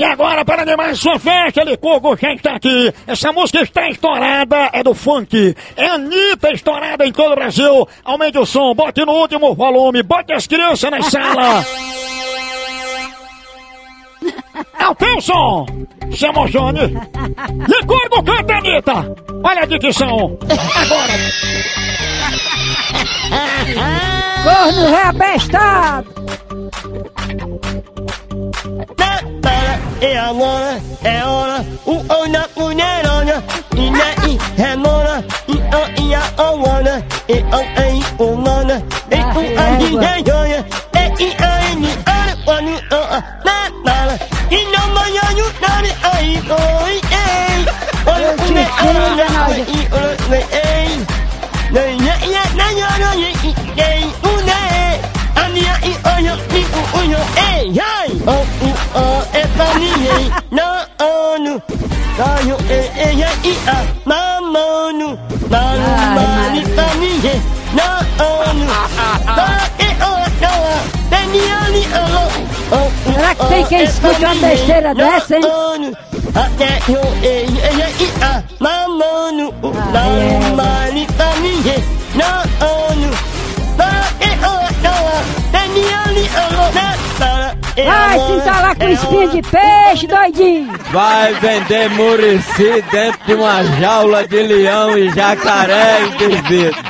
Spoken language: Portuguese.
E agora, para animar sua festa, Licurgo, quem tá aqui? Essa música está estourada, é do funk. É Anitta estourada em todo o Brasil. Aumente o som, bote no último volume, bote as crianças na sala. Até o som! Se emocione! Licurgo, canta, Anitta! Olha a dicção! Agora! Corno reabestado! É agora, é hora, o ona mulherona, e na i remona, e o i a ona, e o ei umana, e o a di ganha, e i a ni a wani o a na na, e não manhã no nari ai oi ei, oi une ona i o we ei, na ya ya na ya na i ei o u o e pa ninguém, não ano, ganho e e e a, mamonu, manu mani pa ninguém, não ano, da e o não, beniani o, Será que tem quem escute uma besteira dessa, hein? Até eu e e e a, mamonu, manu mani Vai se entalar com espinha de peixe, doidinho! Vai vender Murici dentro de uma jaula de leão e jacaré Devido.